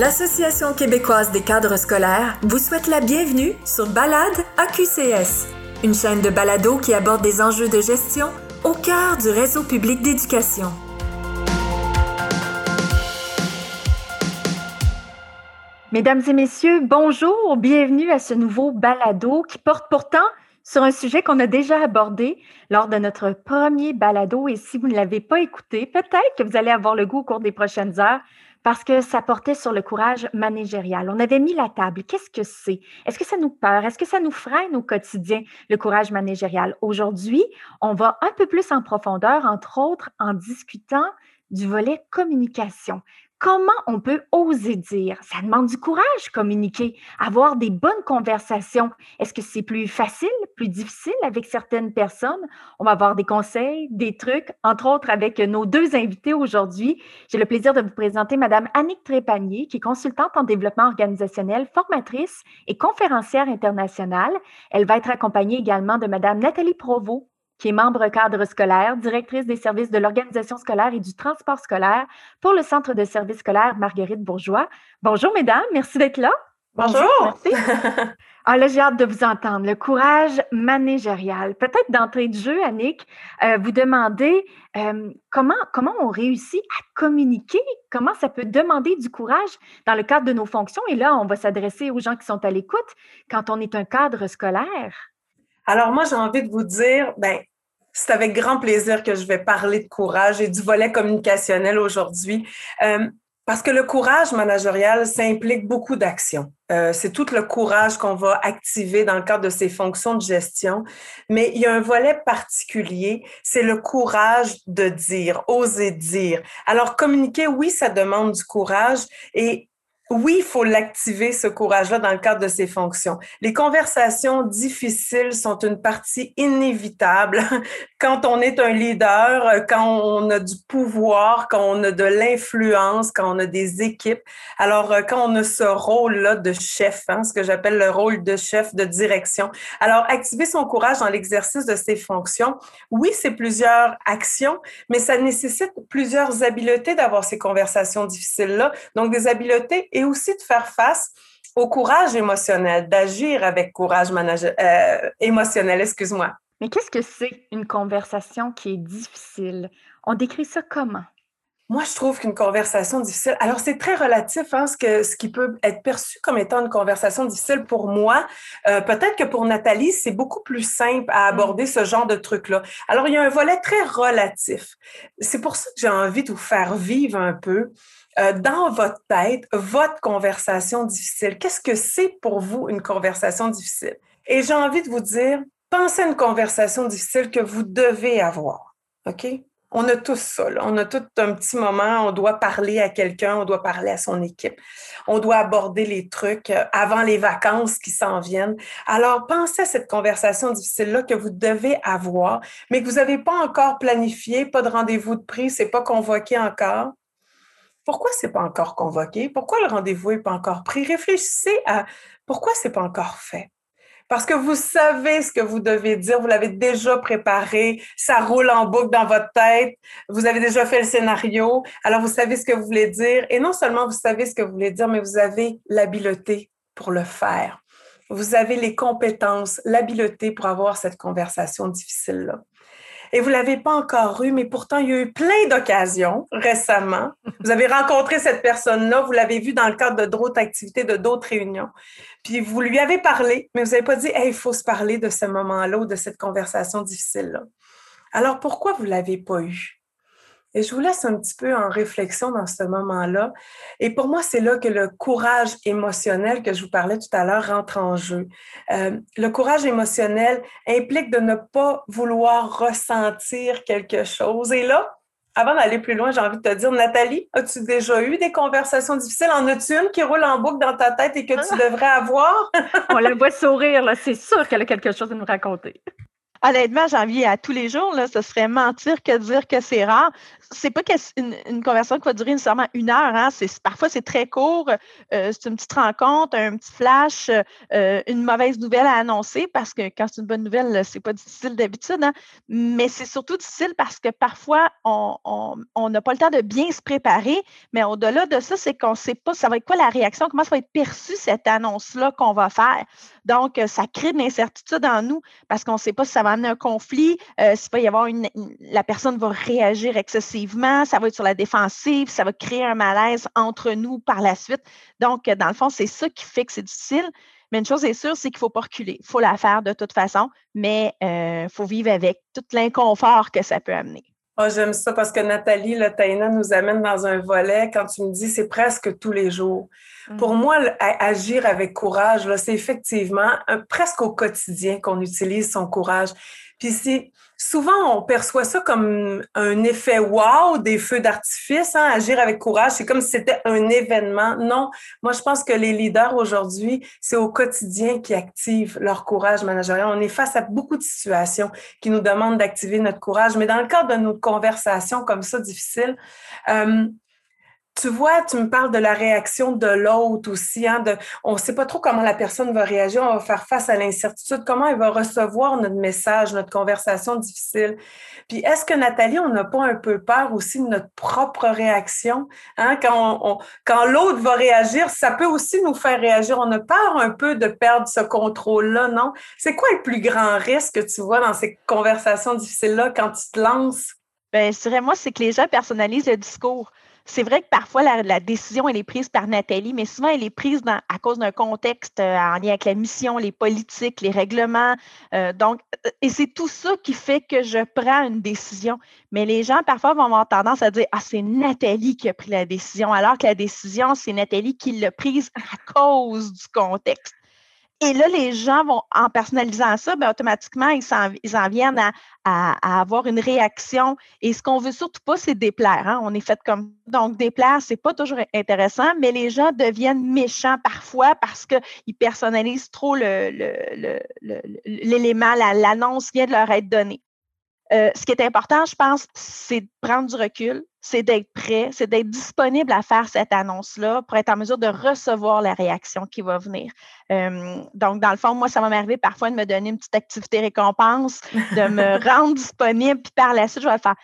l'Association québécoise des cadres scolaires vous souhaite la bienvenue sur Balade AQCS, une chaîne de balado qui aborde des enjeux de gestion au cœur du réseau public d'éducation. Mesdames et messieurs, bonjour, bienvenue à ce nouveau balado qui porte pourtant sur un sujet qu'on a déjà abordé lors de notre premier balado. Et si vous ne l'avez pas écouté, peut-être que vous allez avoir le goût au cours des prochaines heures parce que ça portait sur le courage managérial. On avait mis la table. Qu'est-ce que c'est? Est-ce que ça nous peur? Est-ce que ça nous freine au quotidien, le courage managérial? Aujourd'hui, on va un peu plus en profondeur, entre autres en discutant du volet communication comment on peut oser dire? Ça demande du courage, communiquer, avoir des bonnes conversations. Est-ce que c'est plus facile, plus difficile avec certaines personnes? On va avoir des conseils, des trucs, entre autres avec nos deux invités aujourd'hui. J'ai le plaisir de vous présenter Madame Annick Trépanier, qui est consultante en développement organisationnel, formatrice et conférencière internationale. Elle va être accompagnée également de Madame Nathalie Provost, qui est membre cadre scolaire, directrice des services de l'organisation scolaire et du transport scolaire pour le Centre de services scolaires Marguerite Bourgeois. Bonjour, mesdames, merci d'être là. Bonjour. Merci. Ah là, j'ai hâte de vous entendre. Le courage managérial. Peut-être d'entrée de jeu, Annick, euh, vous demandez euh, comment, comment on réussit à communiquer, comment ça peut demander du courage dans le cadre de nos fonctions? Et là, on va s'adresser aux gens qui sont à l'écoute quand on est un cadre scolaire. Alors moi, j'ai envie de vous dire, ben, c'est avec grand plaisir que je vais parler de courage et du volet communicationnel aujourd'hui. Euh, parce que le courage managérial, ça implique beaucoup d'actions. Euh, c'est tout le courage qu'on va activer dans le cadre de ces fonctions de gestion. Mais il y a un volet particulier, c'est le courage de dire, oser dire. Alors, communiquer, oui, ça demande du courage et oui, il faut l'activer, ce courage-là, dans le cadre de ses fonctions. Les conversations difficiles sont une partie inévitable quand on est un leader, quand on a du pouvoir, quand on a de l'influence, quand on a des équipes. Alors, euh, quand on a ce rôle-là de chef, hein, ce que j'appelle le rôle de chef de direction. Alors, activer son courage dans l'exercice de ses fonctions, oui, c'est plusieurs actions, mais ça nécessite plusieurs habiletés d'avoir ces conversations difficiles-là. Donc, des habiletés et aussi de faire face au courage émotionnel, d'agir avec courage euh, émotionnel, excuse-moi. Mais qu'est-ce que c'est une conversation qui est difficile? On décrit ça comment? Moi, je trouve qu'une conversation difficile, alors c'est très relatif, hein, ce, que, ce qui peut être perçu comme étant une conversation difficile pour moi. Euh, peut-être que pour Nathalie, c'est beaucoup plus simple à aborder ce genre de truc-là. Alors, il y a un volet très relatif. C'est pour ça que j'ai envie de vous faire vivre un peu euh, dans votre tête votre conversation difficile. Qu'est-ce que c'est pour vous une conversation difficile? Et j'ai envie de vous dire, pensez à une conversation difficile que vous devez avoir. OK? On a tous ça. On a tout un petit moment, on doit parler à quelqu'un, on doit parler à son équipe. On doit aborder les trucs euh, avant les vacances qui s'en viennent. Alors, pensez à cette conversation difficile-là que vous devez avoir, mais que vous n'avez pas encore planifié, pas de rendez-vous de prix, c'est pas convoqué encore. Pourquoi c'est pas encore convoqué? Pourquoi le rendez-vous n'est pas encore pris? Réfléchissez à pourquoi c'est pas encore fait. Parce que vous savez ce que vous devez dire, vous l'avez déjà préparé, ça roule en boucle dans votre tête, vous avez déjà fait le scénario, alors vous savez ce que vous voulez dire. Et non seulement vous savez ce que vous voulez dire, mais vous avez l'habileté pour le faire. Vous avez les compétences, l'habileté pour avoir cette conversation difficile-là et vous l'avez pas encore eu, mais pourtant, il y a eu plein d'occasions récemment. Vous avez rencontré cette personne-là, vous l'avez vue dans le cadre de d'autres activités, de d'autres réunions. Puis vous lui avez parlé, mais vous n'avez pas dit, il faut se parler de ce moment-là ou de cette conversation difficile-là. Alors, pourquoi vous ne l'avez pas eu? Et je vous laisse un petit peu en réflexion dans ce moment-là. Et pour moi, c'est là que le courage émotionnel que je vous parlais tout à l'heure rentre en jeu. Euh, le courage émotionnel implique de ne pas vouloir ressentir quelque chose. Et là, avant d'aller plus loin, j'ai envie de te dire, Nathalie, as-tu déjà eu des conversations difficiles? En as-tu une qui roule en boucle dans ta tête et que tu ah! devrais avoir? On la voit sourire, là. C'est sûr qu'elle a quelque chose à nous raconter. Honnêtement, j'en vis à tous les jours. Là, ce serait mentir que dire que c'est rare. C'est pas une, conversation qui va durer nécessairement une heure. Hein. parfois, c'est très court. Euh, c'est une petite rencontre, un petit flash, euh, une mauvaise nouvelle à annoncer parce que quand c'est une bonne nouvelle, c'est pas difficile d'habitude. Hein. Mais c'est surtout difficile parce que parfois, on n'a pas le temps de bien se préparer. Mais au-delà de ça, c'est qu'on ne sait pas ça va être quoi la réaction, comment ça va être perçu cette annonce-là qu'on va faire. Donc, ça crée de l'incertitude en nous parce qu'on ne sait pas si ça va un conflit, euh, s'il va y avoir une, la personne va réagir excessivement, ça va être sur la défensive, ça va créer un malaise entre nous par la suite. Donc, dans le fond, c'est ça qui fait que c'est difficile. Mais une chose est sûre, c'est qu'il ne faut pas reculer. Il faut la faire de toute façon, mais il euh, faut vivre avec tout l'inconfort que ça peut amener. Oh, j'aime ça parce que Nathalie, le Taina nous amène dans un volet quand tu me dis c'est presque tous les jours. Pour mhm. moi, agir avec courage, c'est effectivement presque au quotidien qu'on utilise son courage. Puis si souvent on perçoit ça comme un effet wow des feux d'artifice, hein, agir avec courage, c'est comme si c'était un événement. Non, moi je pense que les leaders aujourd'hui, c'est au quotidien qui activent leur courage managérial. On est face à beaucoup de situations qui nous demandent d'activer notre courage, mais dans le cadre de nos conversations comme ça difficiles, euh, tu vois, tu me parles de la réaction de l'autre aussi. Hein, on ne sait pas trop comment la personne va réagir, on va faire face à l'incertitude, comment elle va recevoir notre message, notre conversation difficile. Puis est-ce que Nathalie, on n'a pas un peu peur aussi de notre propre réaction? Hein? Quand, l'autre va réagir, ça peut aussi nous faire réagir. On a peur un peu de perdre ce contrôle-là, non? C'est quoi le plus grand risque que tu vois dans ces conversations difficiles-là quand tu te lances? Bien, je moi, c'est que les gens personnalisent le discours c'est vrai que parfois la, décision elle est prise par Nathalie, mais souvent elle est prise à cause d'un contexte euh, en lien avec la mission, les politiques, les règlements. Euh, donc, et c'est tout ça qui fait que je prends une décision. Mais les gens parfois vont avoir tendance à dire ah c'est Nathalie qui a pris la décision, alors que la décision c'est Nathalie qui l'a prise à cause du contexte. Et là, les gens vont, en personnalisant ça, bien, automatiquement, ils en, viennent à, avoir une réaction. Et ce qu'on veut surtout pas, c'est déplaire. Hein. On est fait comme. Donc, déplaire, c'est pas toujours intéressant, mais les gens deviennent méchants parfois parce qu'ils personnalisent trop l'élément, l'annonce vient de leur être donnée. Euh, ce qui est important, je pense, c'est de prendre du recul, c'est d'être prêt, c'est d'être disponible à faire cette annonce-là pour être en mesure de recevoir la réaction qui va venir. Euh, donc, dans le fond, moi, ça va m'arriver parfois de me donner une petite activité récompense, de me rendre disponible, puis par la suite, je vais le faire.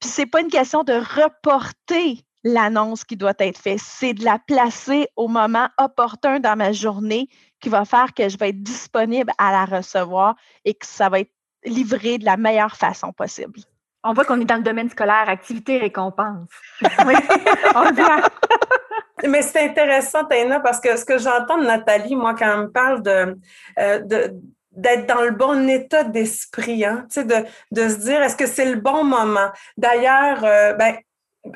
Puis, ce n'est pas une question de reporter l'annonce qui doit être faite, c'est de la placer au moment opportun dans ma journée qui va faire que je vais être disponible à la recevoir et que ça va être livrer de la meilleure façon possible. On voit qu'on est dans le domaine scolaire, activité récompense. oui, Mais c'est intéressant, Taina, parce que ce que j'entends de Nathalie, moi, quand elle me parle de, euh, d'être dans le bon état d'esprit, hein, de, de se dire est-ce que c'est le bon moment? D'ailleurs, euh, ben,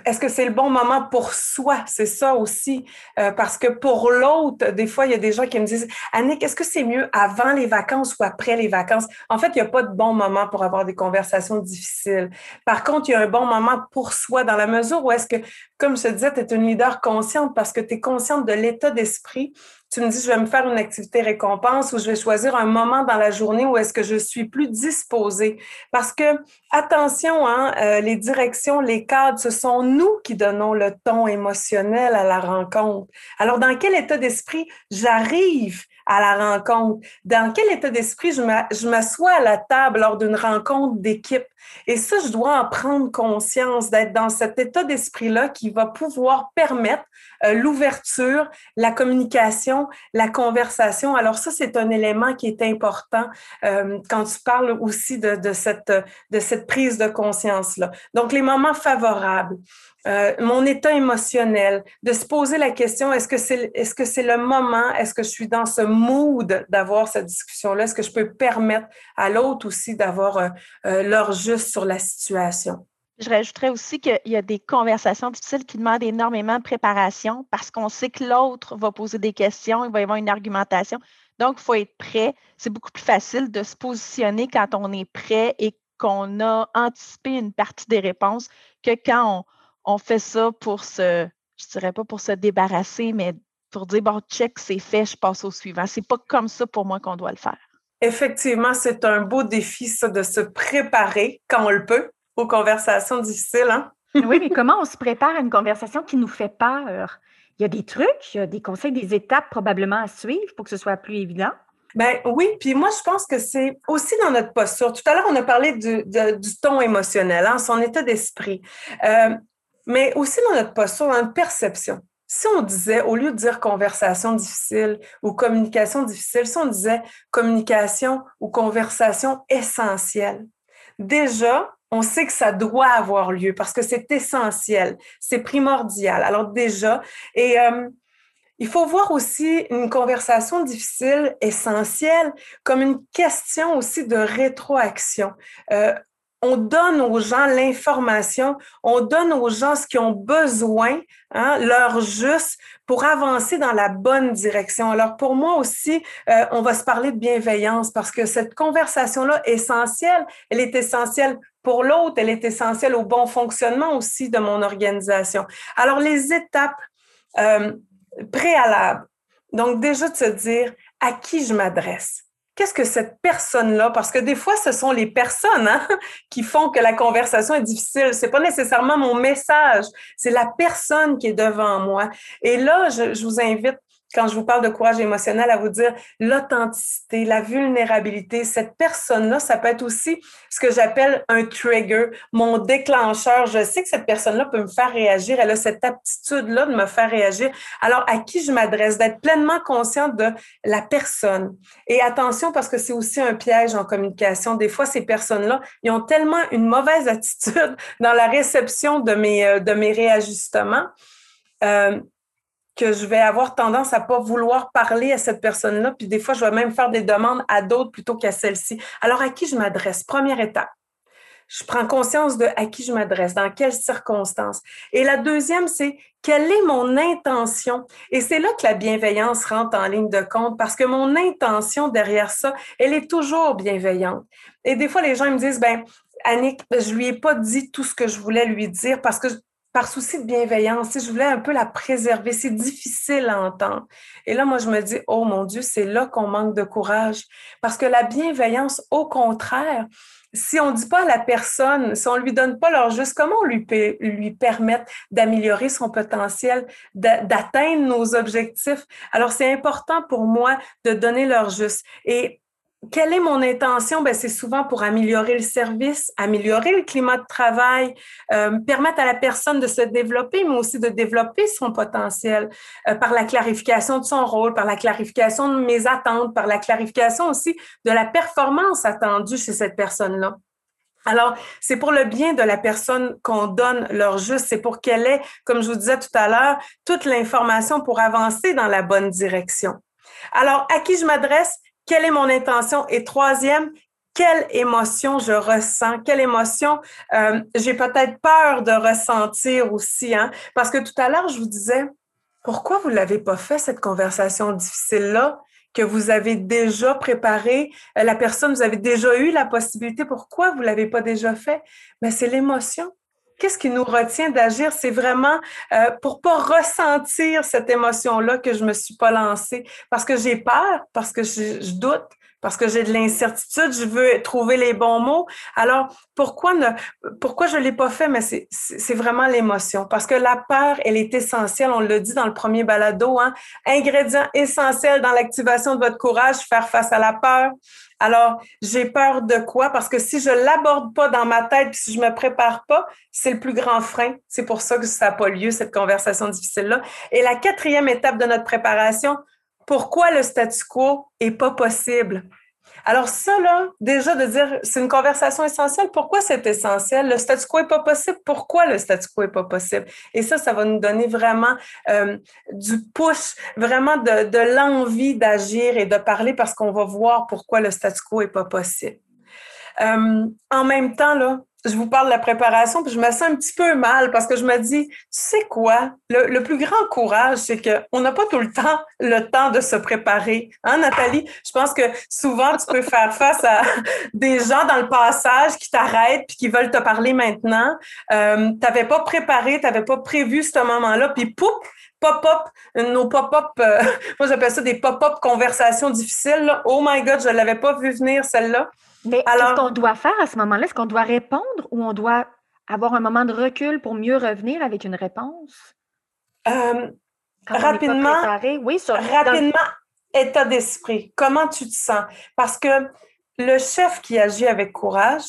est-ce que c'est le bon moment pour soi? C'est ça aussi. Euh, parce que pour l'autre, des fois, il y a des gens qui me disent Annick, est-ce que c'est mieux avant les vacances ou après les vacances? En fait, il n'y a pas de bon moment pour avoir des conversations difficiles. Par contre, il y a un bon moment pour soi dans la mesure où est-ce que, comme je te disais, tu es une leader consciente parce que tu es consciente de l'état d'esprit tu me dis, je vais me faire une activité récompense ou je vais choisir un moment dans la journée où est-ce que je suis plus disposée. Parce que, attention, hein, euh, les directions, les cadres, ce sont nous qui donnons le ton émotionnel à la rencontre. Alors, dans quel état d'esprit j'arrive à la rencontre? Dans quel état d'esprit je m'assois à la table lors d'une rencontre d'équipe? Et ça, je dois en prendre conscience, d'être dans cet état d'esprit-là qui va pouvoir permettre euh, l'ouverture, la communication, la conversation. Alors ça, c'est un élément qui est important euh, quand tu parles aussi de, de, cette, de cette prise de conscience-là. Donc, les moments favorables. Euh, mon état émotionnel, de se poser la question, est-ce que c'est est -ce c'est le moment, est-ce que je suis dans ce mood d'avoir cette discussion-là, est-ce que je peux permettre à l'autre aussi d'avoir euh, euh, leur juste sur la situation? Je rajouterais aussi qu'il y a des conversations difficiles qui demandent énormément de préparation parce qu'on sait que l'autre va poser des questions, il va y avoir une argumentation. Donc, il faut être prêt. C'est beaucoup plus facile de se positionner quand on est prêt et qu'on a anticipé une partie des réponses que quand on, fait ça pour se, je dirais pas pour se débarrasser, mais pour dire, bon, check, c'est fait, je passe au suivant. C'est pas comme ça pour moi qu'on doit le faire. Effectivement, c'est un beau défi, ça, de se préparer quand on le peut aux conversations difficiles. Hein? oui, mais comment on se prépare à une conversation qui nous fait peur? Il y a des trucs, il y a des conseils, des étapes probablement à suivre pour que ce soit plus évident. Ben oui, puis moi, je pense que c'est aussi dans notre posture. Tout à l'heure, on a parlé du, ton émotionnel, hein, son état d'esprit, euh, mais aussi dans notre posture, dans notre perception. Si on disait, au lieu de dire conversation difficile ou communication difficile, si on disait communication ou conversation essentielle, déjà, on sait que ça doit avoir lieu parce que c'est essentiel, c'est primordial. Alors déjà, et euh, il faut voir aussi une conversation difficile, essentielle, comme une question aussi de rétroaction. Euh, on donne aux gens l'information, on donne aux gens ce qu'ils ont besoin, hein, leur juste, pour avancer dans la bonne direction. Alors pour moi aussi, euh, on va se parler de bienveillance parce que cette conversation-là essentielle. Elle est essentielle pour l'autre, elle est essentielle au bon fonctionnement aussi de mon organisation. Alors les étapes. Euh, préalable. Donc, déjà de se dire à qui je m'adresse? Qu'est-ce que cette personne-là, parce que des fois, ce sont les personnes hein, qui font que la conversation est difficile. C'est pas nécessairement mon message, c'est la personne qui est devant moi. Et là, je, je vous invite quand je vous parle de courage émotionnel, à vous dire l'authenticité, la vulnérabilité. Cette personne-là, ça peut être aussi ce que j'appelle un trigger, mon déclencheur. Je sais que cette personne-là peut me faire réagir. Elle a cette aptitude-là de me faire réagir. Alors, à qui je m'adresse? D'être pleinement consciente de la personne. Et attention, parce que c'est aussi un piège en communication. Des fois, ces personnes-là, ils ont tellement une mauvaise attitude dans la réception de mes, euh, de mes réajustements. Euh, que je vais avoir tendance à pas vouloir parler à cette personne-là, puis des fois, je vais même faire des demandes à d'autres plutôt qu'à celle-ci. Alors, à qui je m'adresse? Première étape. Je prends conscience de à qui je m'adresse, dans quelles circonstances. Et la deuxième, c'est quelle est mon intention? Et c'est là que la bienveillance rentre en ligne de compte parce que mon intention derrière ça, elle est toujours bienveillante. Et des fois, les gens me disent, ben, Annick, je lui ai pas dit tout ce que je voulais lui dire parce que par souci de bienveillance, je voulais un peu la préserver. C'est difficile à entendre. Et là, moi, je me dis, oh mon Dieu, c'est là qu'on manque de courage. Parce que la bienveillance, au contraire, si on ne dit pas à la personne, si on ne lui donne pas leur juste, comment on lui, lui permettre d'améliorer son potentiel, d'atteindre nos objectifs? Alors, c'est important pour moi de donner leur juste. Et quelle est mon intention? Ben, c'est souvent pour améliorer le service, améliorer le climat de travail, euh, permettre à la personne de se développer, mais aussi de développer son potentiel euh, par la clarification de son rôle, par la clarification de mes attentes, par la clarification aussi de la performance attendue chez cette personne-là. Alors, c'est pour le bien de la personne qu'on donne leur juste, c'est pour qu'elle ait, comme je vous disais tout à l'heure, toute l'information pour avancer dans la bonne direction. Alors, à qui je m'adresse? Quelle est mon intention? Et troisième, quelle émotion je ressens, quelle émotion euh, j'ai peut-être peur de ressentir aussi. Hein? Parce que tout à l'heure, je vous disais, pourquoi vous ne l'avez pas fait, cette conversation difficile-là, que vous avez déjà préparée, euh, la personne, vous avez déjà eu la possibilité, pourquoi vous ne l'avez pas déjà fait? Mais c'est l'émotion. Qu'est-ce qui nous retient d'agir? C'est vraiment euh, pour pas ressentir cette émotion-là que je me suis pas lancée parce que j'ai peur, parce que je, doute, parce que j'ai de l'incertitude, je veux trouver les bons mots. Alors, pourquoi ne, pourquoi je l'ai pas fait? Mais c'est vraiment l'émotion. Parce que la peur, elle est essentielle. On le dit dans le premier balado, hein? Ingrédient essentiel dans l'activation de votre courage, faire face à la peur. Alors, j'ai peur de quoi? Parce que si je l'aborde pas dans ma tête, puis si je me prépare pas, c'est le plus grand frein. C'est pour ça que ça n'a pas lieu, cette conversation difficile-là. Et la quatrième étape de notre préparation, pourquoi le statu quo est pas possible? Alors ça, là, déjà de dire, c'est une conversation essentielle. Pourquoi c'est essentiel? Le statu quo n'est pas possible. Pourquoi le statu quo n'est pas possible? Et ça, ça va nous donner vraiment euh, du push, vraiment de, de l'envie d'agir et de parler parce qu'on va voir pourquoi le statu quo n'est pas possible. Euh, en même temps, là, je vous parle de la préparation, puis je me sens un petit peu mal parce que je me dis, tu sais quoi, le, plus grand courage, c'est qu'on n'a pas tout le temps le temps de se préparer. Hein, Nathalie? Je pense que souvent, tu peux faire face à des gens dans le passage qui t'arrêtent puis qui veulent te parler maintenant. Euh, tu n'avais pas préparé, tu n'avais pas prévu ce moment-là, puis pouf, pop-up, nos pop-up, euh, moi j'appelle ça des pop-up conversations difficiles. Oh my God, je ne l'avais pas vu venir celle-là. Mais qu'est-ce qu'on doit faire à ce moment-là? Est-ce qu'on doit répondre ou on doit avoir un moment de recul pour mieux revenir avec une réponse? Euh, rapidement, oui, sur, rapidement, état d'esprit. Comment tu te sens? Parce que le chef qui agit avec courage,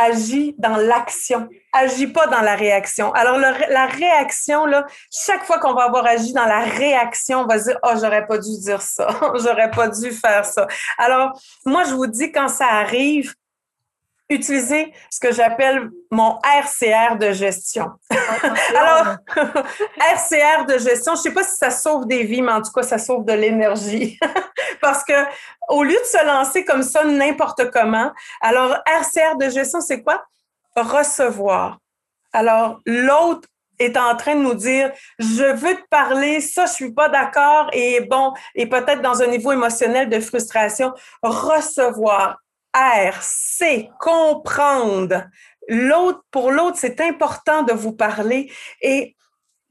agit dans l'action, agit pas dans la réaction. Alors, la réaction, là, chaque fois qu'on va avoir agi dans la réaction, on va se dire, oh, j'aurais pas dû dire ça, j'aurais pas dû faire ça. Alors, moi, je vous dis, quand ça arrive, utiliser ce que j'appelle mon RCR de gestion. Alors, RCR de gestion, je ne sais pas si ça sauve des vies, mais en tout cas, ça sauve de l'énergie. Parce que au lieu de se lancer comme ça n'importe comment, alors RCR de gestion, c'est quoi? Recevoir. Alors, l'autre est en train de nous dire je veux te parler, ça je suis pas d'accord et bon et peut-être dans un niveau émotionnel de frustration recevoir R, C, comprendre. L'autre, pour l'autre, c'est important de vous parler. Et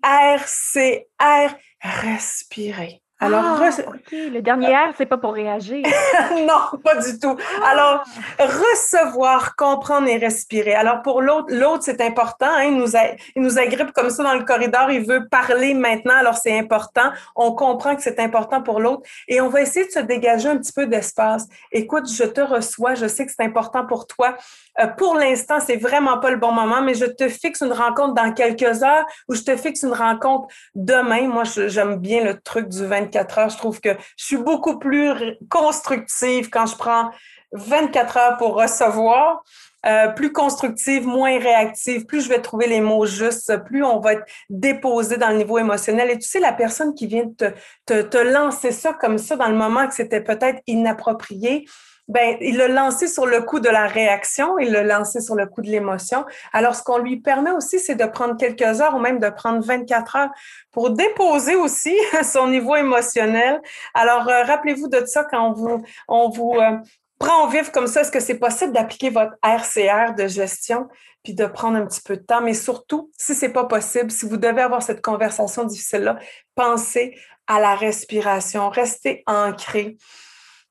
R, C, R, respirer. Alors, ah, le dernier R, c'est pas pour réagir. non, pas du tout. Ah. Alors, recevoir, comprendre et respirer. Alors, pour l'autre, l'autre, c'est important. Hein, il, nous il nous agrippe comme ça dans le corridor. Il veut parler maintenant. Alors, c'est important. On comprend que c'est important pour l'autre. Et on va essayer de se dégager un petit peu d'espace. Écoute, je te reçois. Je sais que c'est important pour toi. Euh, pour l'instant, c'est vraiment pas le bon moment, mais je te fixe une rencontre dans quelques heures ou je te fixe une rencontre demain. Moi, j'aime bien le truc du 24 heures. Je trouve que je suis beaucoup plus constructive quand je prends 24 heures pour recevoir. Euh, plus constructive, moins réactive, plus je vais trouver les mots justes, plus on va être déposé dans le niveau émotionnel. Et tu sais, la personne qui vient te, te, te lancer ça comme ça dans le moment que c'était peut-être inapproprié, ben, il l'a lancé sur le coup de la réaction, il l'a lancé sur le coup de l'émotion. Alors, ce qu'on lui permet aussi, c'est de prendre quelques heures ou même de prendre 24 heures pour déposer aussi son niveau émotionnel. Alors, euh, rappelez-vous de ça quand on vous, on vous euh, prend au vif comme ça. Est-ce que c'est possible d'appliquer votre RCR de gestion puis de prendre un petit peu de temps? Mais surtout, si c'est pas possible, si vous devez avoir cette conversation difficile-là, pensez à la respiration, restez ancré.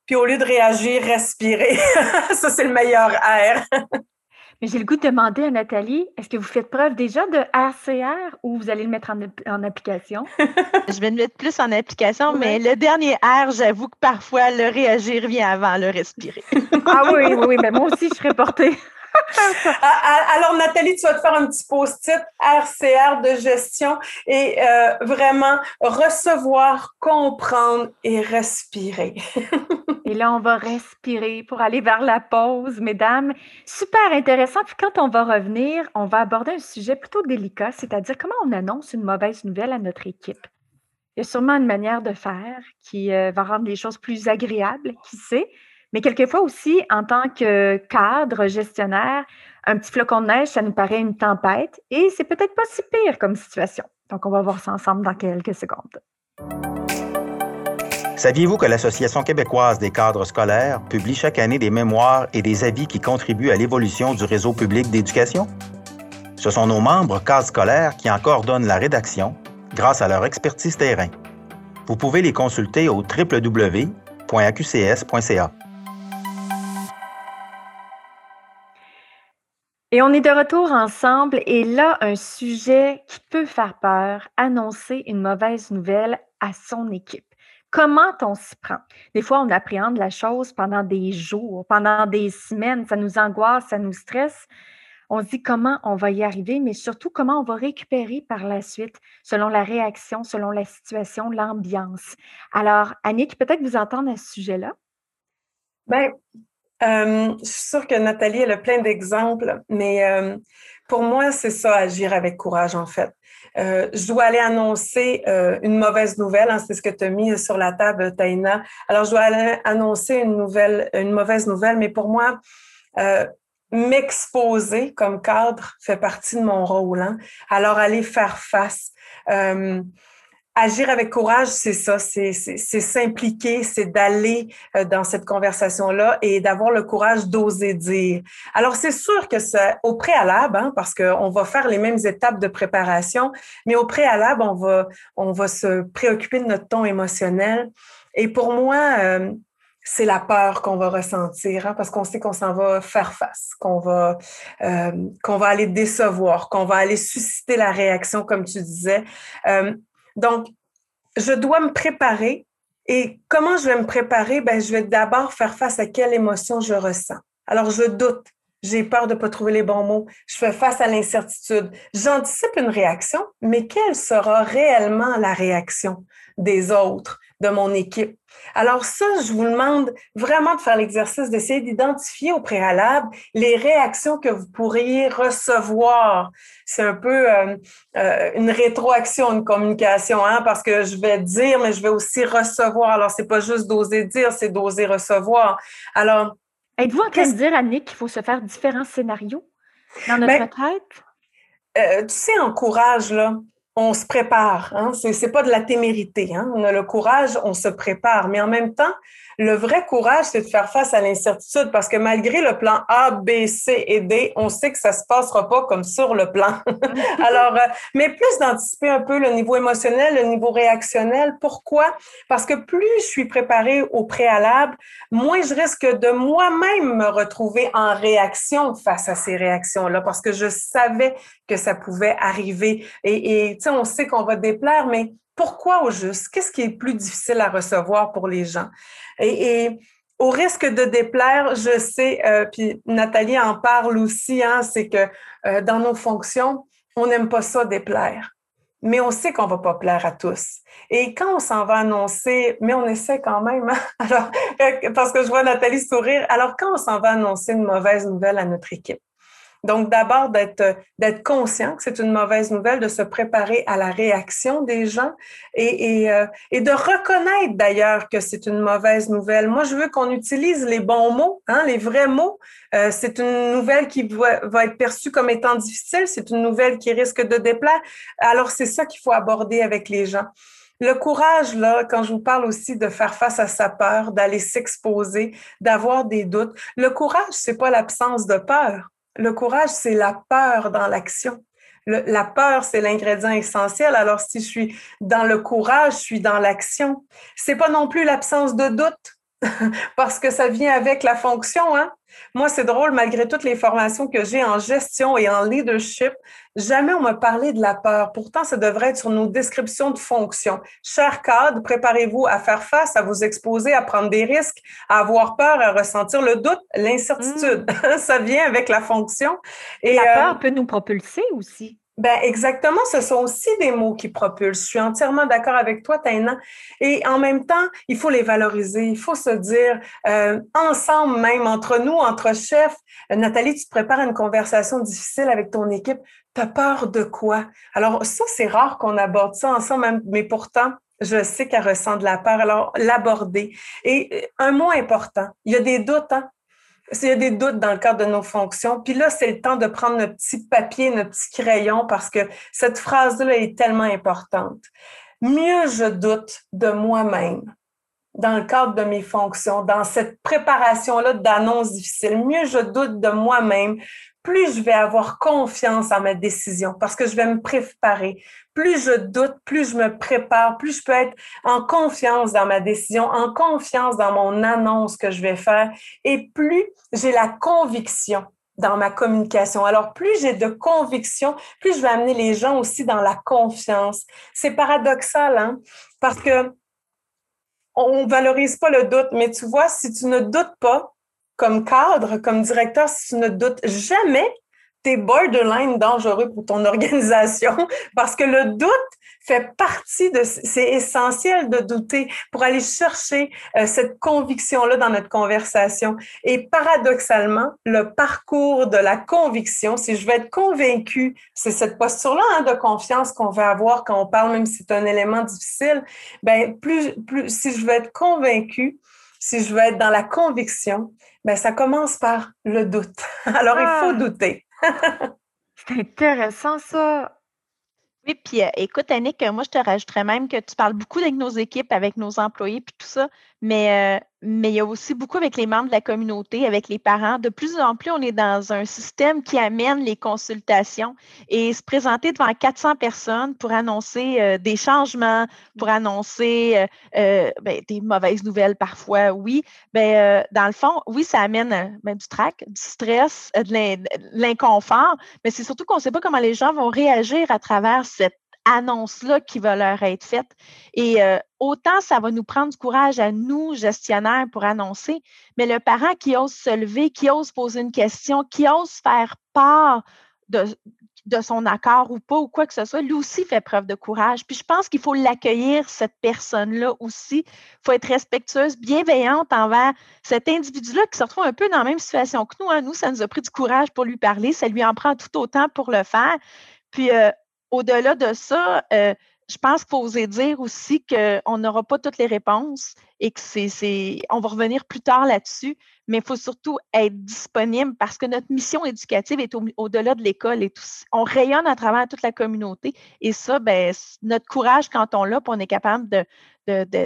Puis au lieu de réagir, respirer. ça, c'est le meilleur air. Mais j'ai le goût de demander à Nathalie, est-ce que vous faites preuve déjà de RCR ou vous allez le mettre en, application? Je vais le mettre plus en application, mais le dernier R, j'avoue que parfois le réagir vient avant le respirer. ah oui, oui, oui, mais moi aussi, je serais portée. Ah, ah, alors, Nathalie, tu vas te faire un petit post-it RCR de gestion et euh, vraiment recevoir, comprendre et respirer. et là, on va respirer pour aller vers la pause, mesdames. Super intéressant. Puis quand on va revenir, on va aborder un sujet plutôt délicat, c'est-à-dire comment on annonce une mauvaise nouvelle à notre équipe. Il y a sûrement une manière de faire qui euh, va rendre les choses plus agréables, qui sait. Mais quelquefois aussi, en tant que cadre, gestionnaire, un petit flocon de neige, ça nous paraît une tempête et c'est peut-être pas si pire comme situation. Donc, on va voir ça ensemble dans quelques secondes. Saviez-vous que l'Association québécoise des cadres scolaires publie chaque année des mémoires et des avis qui contribuent à l'évolution du réseau public d'éducation? Ce sont nos membres cadres scolaires qui en coordonnent la rédaction grâce à leur expertise terrain. Vous pouvez les consulter au www.aqcs.ca. Et on est de retour ensemble et là, un sujet qui peut faire peur, annoncer une mauvaise nouvelle à son équipe. Comment on s'y prend? Des fois, on appréhende la chose pendant des jours, pendant des semaines, ça nous angoisse, ça nous stresse. On se dit comment on va y arriver, mais surtout comment on va récupérer par la suite, selon la réaction, selon la situation, l'ambiance. Alors, Annick, peut-être vous entendre à ce sujet-là? Bien, euh, je suis sûre que Nathalie, a plein d'exemples, mais euh, pour moi, c'est ça, agir avec courage, en fait. Euh, je dois aller annoncer une mauvaise nouvelle, hein, c'est ce que tu as mis sur la table, Taina. Alors, je dois aller annoncer une nouvelle, une mauvaise nouvelle, mais pour moi, m'exposer comme cadre fait partie de mon rôle. Hein. Alors, aller faire face Agir avec courage, c'est ça, c'est s'impliquer, c'est d'aller euh, dans cette conversation-là et d'avoir le courage d'oser dire. Alors, c'est sûr que c'est au préalable, hein, parce qu'on va faire les mêmes étapes de préparation, mais au préalable, on va, on va se préoccuper de notre ton émotionnel. Et pour moi, euh, c'est la peur qu'on va ressentir, hein, parce qu'on sait qu'on s'en va faire face, qu'on va, euh, qu'on va aller décevoir, qu'on va aller susciter la réaction, comme tu disais. Donc, je dois me préparer. Et comment je vais me préparer? Ben, je vais d'abord faire face à quelle émotion je ressens. Alors, je doute. J'ai peur de ne pas trouver les bons mots. Je fais face à l'incertitude. J'anticipe une réaction, mais quelle sera réellement la réaction? Des autres, de mon équipe? Alors ça, je vous demande vraiment de faire l'exercice d'essayer d'identifier au préalable les réactions que vous pourriez recevoir. C'est un peu euh, euh, une rétroaction, une communication, hein, parce que je vais dire, mais je vais aussi recevoir. Alors, c'est pas juste d'oser dire, c'est d'oser recevoir. Alors, Êtes-vous en train de dire, Annick, qu'il faut se faire différents scénarios dans notre ben, tête? Euh, tu sais, en courage, là, on se prépare. Hein? Ce n'est pas de la témérité. Hein? On a le courage, on se prépare. Mais en même temps, le vrai courage, c'est de faire face à l'incertitude parce que malgré le plan A, B, C et D, on sait que ça se passera pas comme sur le plan. Alors, euh, mais plus d'anticiper un peu le niveau émotionnel, le niveau réactionnel. Pourquoi? Parce que plus je suis préparée au préalable, moins je risque de moi-même me retrouver en réaction face à ces réactions-là parce que je savais que ça pouvait arriver. Et, et on sait qu'on va déplaire, mais pourquoi au juste? Qu'est-ce qui est plus difficile à recevoir pour les gens? Et, au risque de déplaire, je sais, euh, puis Nathalie en parle aussi, hein, c'est que euh, dans nos fonctions, on n'aime pas ça déplaire. Mais on sait qu'on ne va pas plaire à tous. Et quand on s'en va annoncer, mais on essaie quand même, hein, alors, euh, parce que je vois Nathalie sourire, alors quand on s'en va annoncer une mauvaise nouvelle à notre équipe, donc, d'abord, d'être, d'être conscient que c'est une mauvaise nouvelle, de se préparer à la réaction des gens euh, et de reconnaître d'ailleurs que c'est une mauvaise nouvelle. Moi, je veux qu'on utilise les bons mots, hein, les vrais mots. Euh, c'est une nouvelle qui va, va, être perçue comme étant difficile, c'est une nouvelle qui risque de déplaire. Alors, c'est ça qu'il faut aborder avec les gens. Le courage, là, quand je vous parle aussi de faire face à sa peur, d'aller s'exposer, d'avoir des doutes, le courage, c'est pas l'absence de peur. Le courage, c'est la peur dans l'action. la peur, c'est l'ingrédient essentiel. Alors, si je suis dans le courage, je suis dans l'action. C'est pas non plus l'absence de doute. parce que ça vient avec la fonction. Hein? Moi, c'est drôle, malgré toutes les formations que j'ai en gestion et en leadership, jamais on m'a parlé de la peur. Pourtant, ça devrait être sur nos descriptions de fonction. Cher cadre, préparez-vous à faire face, à vous exposer, à prendre des risques, à avoir peur, à ressentir le doute, l'incertitude. Mmh. ça vient avec la fonction. Et la peur euh, peut nous propulser aussi. Ben exactement, ce sont aussi des mots qui propulsent. Je suis entièrement d'accord avec toi, Taina. Et en même temps, il faut les valoriser. Il faut se dire euh, ensemble, même entre nous, entre chefs. Euh, Nathalie, tu te prépares à une conversation difficile avec ton équipe. Tu as peur de quoi? Alors ça, c'est rare qu'on aborde ça ensemble, mais pourtant, je sais qu'elle ressent de la peur. Alors l'aborder. Et euh, un mot important. Il y a des doutes. Hein? S'il y a des doutes dans le cadre de nos fonctions, puis là, c'est le temps de prendre notre petit papier, notre petit crayon, parce que cette phrase-là est tellement importante. Mieux je doute de moi-même dans le cadre de mes fonctions, dans cette préparation-là d'annonces difficiles, mieux je doute de moi-même, plus je vais avoir confiance en ma décision parce que je vais me préparer. Plus je doute, plus je me prépare, plus je peux être en confiance dans ma décision, en confiance dans mon annonce que je vais faire et plus j'ai la conviction dans ma communication. Alors, plus j'ai de conviction, plus je vais amener les gens aussi dans la confiance. C'est paradoxal, hein? Parce que on valorise pas le doute, mais tu vois, si tu ne doutes pas, comme cadre, comme directeur, si tu ne doutes jamais, tu es borderline dangereux pour ton organisation parce que le doute fait partie de, c'est essentiel de douter pour aller chercher euh, cette conviction-là dans notre conversation. Et paradoxalement, le parcours de la conviction, si je veux être convaincu, c'est cette posture-là hein, de confiance qu'on va avoir quand on parle, même si c'est un élément difficile, ben plus, plus, si je veux être convaincu, si je veux être dans la conviction, ben ça commence par le doute. Alors, il faut ah! douter. C'est intéressant, ça. Oui, puis euh, écoute, Annick, moi, je te rajouterais même que tu parles beaucoup avec nos équipes, avec nos employés, puis tout ça, mais, euh, mais il y a aussi beaucoup avec les membres de la communauté, avec les parents. De plus en plus, on est dans un système qui amène les consultations et se présenter devant 400 personnes pour annoncer euh, des changements, pour annoncer ben, des mauvaises nouvelles parfois, oui. Ben, dans le fond, oui, ça amène ben, du trac, du stress, de l'inconfort, mais c'est surtout qu'on ne sait pas comment les gens vont réagir à travers cette annonce-là qui va leur être faite. Et euh, autant ça va nous prendre du courage à nous, gestionnaires, pour annoncer, mais le parent qui ose se lever, qui ose poser une question, qui ose faire part de, de son accord ou pas, ou quoi que ce soit, lui aussi fait preuve de courage. Puis je pense qu'il faut l'accueillir, cette personne-là aussi. Il faut être respectueuse, bienveillante envers cet individu-là qui se retrouve un peu dans la même situation que nous. Hein. Nous, ça nous a pris du courage pour lui parler, ça lui en prend tout autant pour le faire. Puis euh, au-delà de ça, euh, je pense qu'il faut oser dire aussi qu'on n'aura pas toutes les réponses et que c'est, on va revenir plus tard là-dessus, mais il faut surtout être disponible parce que notre mission éducative est au, delà de l'école et tout. On rayonne à travers toute la communauté et ça, ben, notre courage quand on l'a, on est capable de,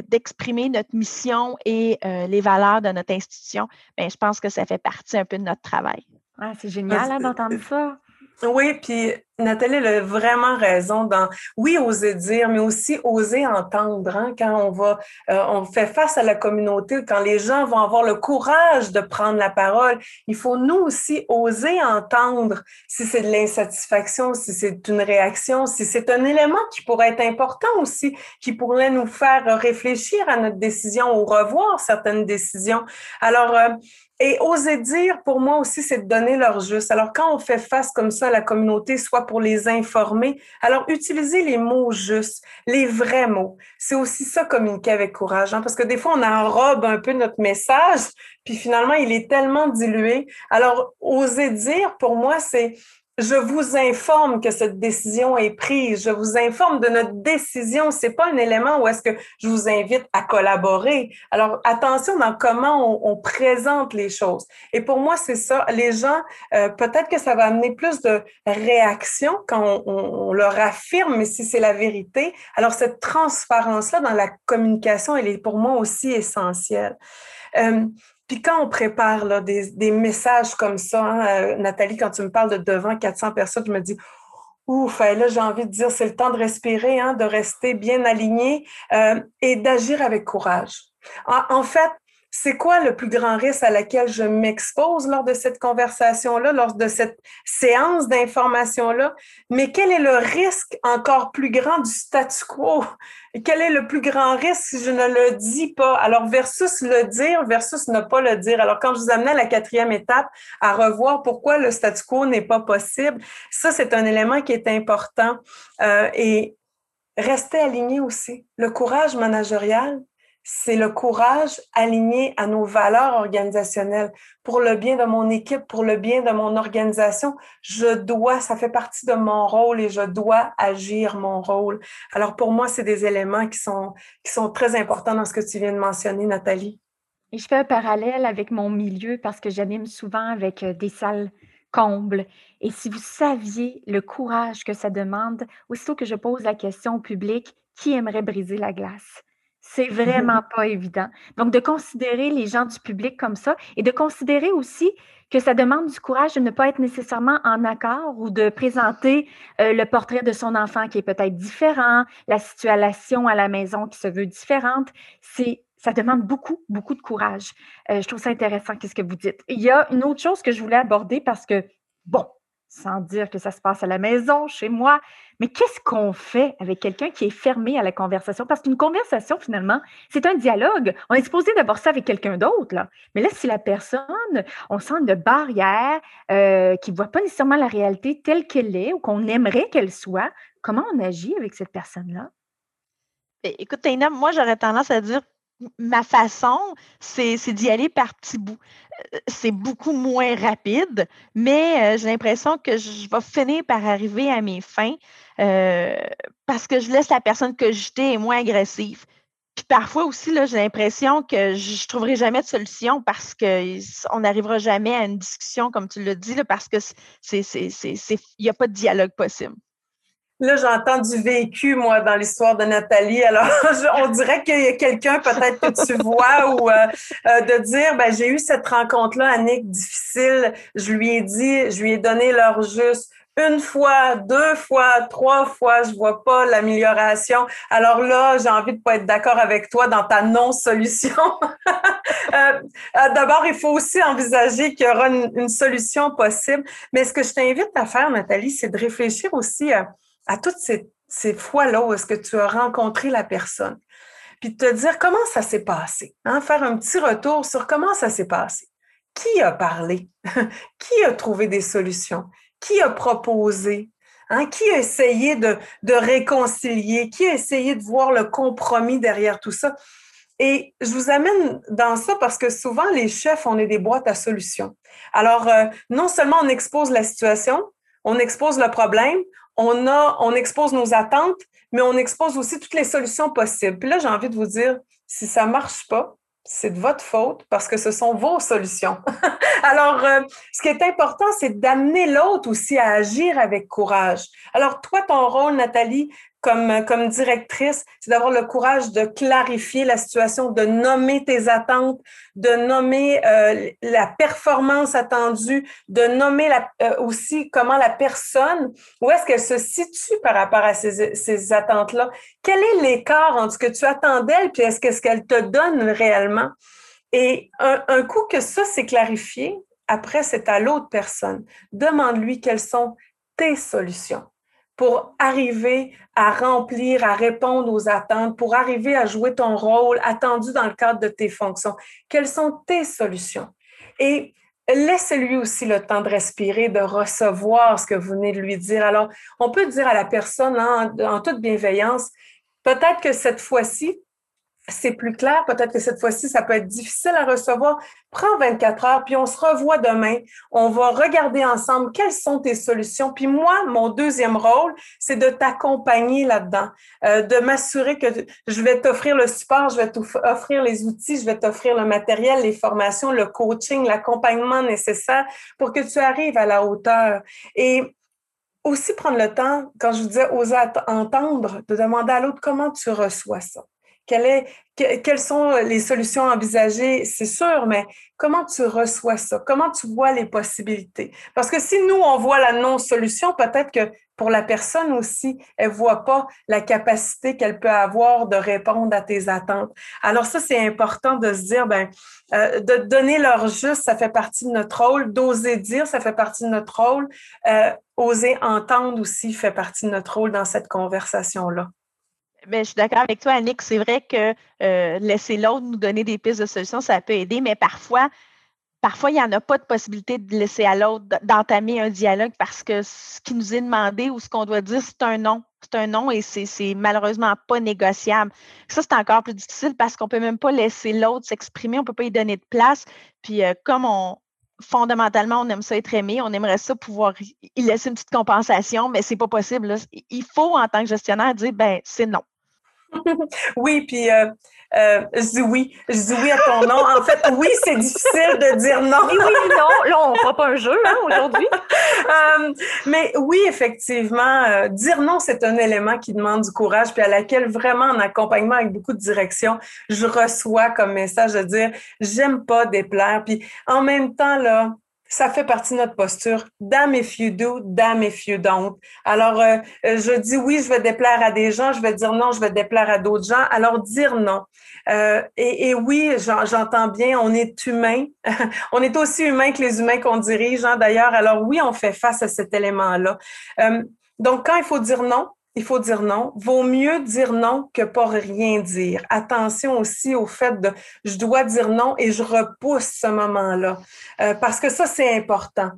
d'exprimer notre mission et euh, les valeurs de notre institution, ben, je pense que ça fait partie un peu de notre travail. Ah, c'est génial hein, d'entendre ça. Oui, puis Nathalie elle a vraiment raison dans, oui, oser dire, mais aussi oser entendre. Hein, quand on va, euh, on fait face à la communauté, quand les gens vont avoir le courage de prendre la parole, il faut nous aussi oser entendre si c'est de l'insatisfaction, si c'est une réaction, si c'est un élément qui pourrait être important aussi, qui pourrait nous faire réfléchir à notre décision ou revoir certaines décisions. Alors, euh, et oser dire, pour moi aussi, c'est de donner leur juste. Alors, quand on fait face comme ça à la communauté, soit pour les informer, alors utilisez les mots justes, les vrais mots. C'est aussi ça, communiquer avec courage, hein, parce que des fois, on enrobe un peu notre message, puis finalement, il est tellement dilué. Alors, oser dire, pour moi, c'est je vous informe que cette décision est prise. Je vous informe de notre décision. C'est pas un élément où est-ce que je vous invite à collaborer. Alors, attention dans comment on, présente les choses. Et pour moi, c'est ça. Les gens, euh, peut-être que ça va amener plus de réaction quand on, leur affirme, mais si c'est la vérité. Alors, cette transparence-là dans la communication, elle est pour moi aussi essentielle. Euh, puis quand on prépare des, messages comme ça, hein, euh, Nathalie, quand tu me parles de devant 400 personnes, je me dis, ouf, là j'ai envie de dire, c'est le temps de respirer, hein, de rester bien aligné euh, et d'agir avec courage. en fait, c'est quoi le plus grand risque à laquelle je m'expose lors de cette conversation-là, lors de cette séance d'information-là, mais quel est le risque encore plus grand du statu quo? Quel est le plus grand risque si je ne le dis pas? Alors, versus le dire, versus ne pas le dire. Alors, quand je vous amenais à la quatrième étape, à revoir pourquoi le statu quo n'est pas possible, ça, c'est un élément qui est important. Euh, et rester aligné aussi. Le courage managérial, c'est le courage aligné à nos valeurs organisationnelles. Pour le bien de mon équipe, pour le bien de mon organisation, je dois, ça fait partie de mon rôle et je dois agir mon rôle. Alors pour moi, c'est des éléments qui sont, qui sont très importants dans ce que tu viens de mentionner, Nathalie. Et je fais un parallèle avec mon milieu parce que j'anime souvent avec euh, des salles combles. Et si vous saviez le courage que ça demande, aussitôt que je pose la question au public, qui aimerait briser la glace? C'est vraiment pas évident. Donc, de considérer les gens du public comme ça et de considérer aussi que ça demande du courage de ne pas être nécessairement en accord ou de présenter euh, le portrait de son enfant qui est peut-être différent, la situation à la maison qui se veut différente. C'est ça demande beaucoup, beaucoup de courage. Euh, je trouve ça intéressant, qu'est-ce que vous dites. Il y a une autre chose que je voulais aborder parce que, bon, sans dire que ça se passe à la maison, chez moi. Mais qu'est-ce qu'on fait avec quelqu'un qui est fermé à la conversation? Parce qu'une conversation, finalement, c'est un dialogue. On est supposé d'abord ça avec quelqu'un d'autre. Là. Mais là, si la personne, on sent une barrière, euh, qui ne voit pas nécessairement la réalité telle qu'elle est ou qu'on aimerait qu'elle soit, comment on agit avec cette personne-là? Ben, écoute, Taina, moi, j'aurais tendance à dire ma façon, c'est d'y aller par petits bouts. Euh, c'est beaucoup moins rapide, mais euh, j'ai l'impression que je vais finir par arriver à mes fins euh, parce que je laisse la personne que j'étais moins agressive. Puis parfois aussi, j'ai l'impression que je ne trouverai jamais de solution parce qu'on n'arrivera jamais à une discussion, comme tu l'as dit, parce qu'il n'y a pas de dialogue possible. Là, j'entends du vécu, moi, dans l'histoire de Nathalie. Alors, on dirait qu'il y a quelqu'un peut-être que tu vois ou euh, euh, de dire, ben, j'ai eu cette rencontre-là, Annick, difficile. Je lui ai dit, je lui ai donné l'heure juste une fois, deux fois, trois fois, je vois pas l'amélioration. Alors là, j'ai envie de pas être d'accord avec toi dans ta non-solution. Euh, d'abord, il faut aussi envisager qu'il y aura une, solution possible. Mais ce que je t'invite à faire, Nathalie, c'est de réfléchir aussi à, toutes ces, fois-là où est-ce que tu as rencontré la personne. Puis te dire comment ça s'est passé. Hein? Faire un petit retour sur comment ça s'est passé. Qui a parlé? Qui a trouvé des solutions? qui a proposé, hein, qui a essayé de, réconcilier, qui a essayé de voir le compromis derrière tout ça? Et je vous amène dans ça parce que souvent, les chefs, on est des boîtes à solutions. Alors, euh, non seulement on expose la situation, on expose le problème, on, a, on expose nos attentes, mais on expose aussi toutes les solutions possibles. Puis là, j'ai envie de vous dire, si ça ne marche pas, c'est de votre faute parce que ce sont vos solutions. Alors, euh, ce qui est important, c'est d'amener l'autre aussi à agir avec courage. Alors, toi, ton rôle, Nathalie, comme, comme directrice, c'est d'avoir le courage de clarifier la situation, de nommer tes attentes, de nommer euh, la performance attendue, de nommer la, euh, aussi comment la personne, où est-ce qu'elle se situe par rapport à ces, ces attentes-là? Quel est l'écart entre ce que tu attends d'elle puis est-ce qu'est-ce qu'elle te donne réellement? Et un, un coup que ça s'est clarifié, après, c'est à l'autre personne. Demande-lui quelles sont tes solutions pour arriver à remplir, à répondre aux attentes, pour arriver à jouer ton rôle attendu dans le cadre de tes fonctions. Quelles sont tes solutions? Et laissez-lui aussi le temps de respirer, de recevoir ce que vous venez de lui dire. Alors, on peut dire à la personne hein, en toute bienveillance, peut-être que cette fois-ci, c'est plus clair. Peut-être que cette fois-ci, ça peut être difficile à recevoir. Prends 24 heures, puis on se revoit demain. On va regarder ensemble quelles sont tes solutions. Puis moi, mon deuxième rôle, c'est de t'accompagner là-dedans, euh, de m'assurer que je vais t'offrir le support, je vais t'offrir les outils, je vais t'offrir le matériel, les formations, le coaching, l'accompagnement nécessaire pour que tu arrives à la hauteur. Et aussi prendre le temps, quand je vous disais oser entendre, de demander à l'autre comment tu reçois ça quelles sont les solutions envisagées, c'est sûr, mais comment tu reçois ça? Comment tu vois les possibilités? Parce que si nous, on voit la non-solution, peut-être que pour la personne aussi, elle ne voit pas la capacité qu'elle peut avoir de répondre à tes attentes. Alors ça, c'est important de se dire, ben, euh, de donner leur juste, ça fait partie de notre rôle. D'oser dire, ça fait partie de notre rôle. Euh, oser entendre aussi fait partie de notre rôle dans cette conversation-là. Ben, je suis d'accord avec toi, Annick. C'est vrai que euh, laisser l'autre nous donner des pistes de solutions, ça peut aider, mais parfois, parfois, il n'y en a pas de possibilité de laisser à l'autre d'entamer un dialogue parce que ce qui nous est demandé ou ce qu'on doit dire, c'est un non. C'est un non et c'est malheureusement pas négociable. Ça, c'est encore plus difficile parce qu'on ne peut même pas laisser l'autre s'exprimer, on ne peut pas y donner de place. Puis euh, comme on, fondamentalement, on aime ça être aimé, on aimerait ça pouvoir y laisser une petite compensation, mais c'est pas possible. Il faut, en tant que gestionnaire, dire ben c'est non. Oui, puis euh, euh, je dis oui. Je dis oui à ton nom. En fait, oui, c'est difficile de dire non. Oui, oui, non. Là, on ne fera pas un jeu hein, aujourd'hui. Euh, mais oui, effectivement, dire non, c'est un élément qui demande du courage, puis à laquelle vraiment, en accompagnement avec beaucoup de direction, je reçoa comme message de dire j'aime pas déplaire. Puis en même temps, là, ça fait partie de notre posture. Damn if you do, damn if you don't. Alors, euh, euh, je dis oui, je vais déplaire à des gens, je vais dire non, je vais déplaire à d'autres gens. Alors, dire non. Euh, et, oui, j'entends bien, on est humain. on est aussi humain que les humains qu'on dirige, hein, d'ailleurs. Alors, oui, on fait face à cet élément-là. donc, quand il faut dire non, il faut dire non. Vaut mieux dire non que pas rien dire. Attention aussi au fait de je dois dire non et je repousse ce moment-là. Euh, parce que ça, c'est important.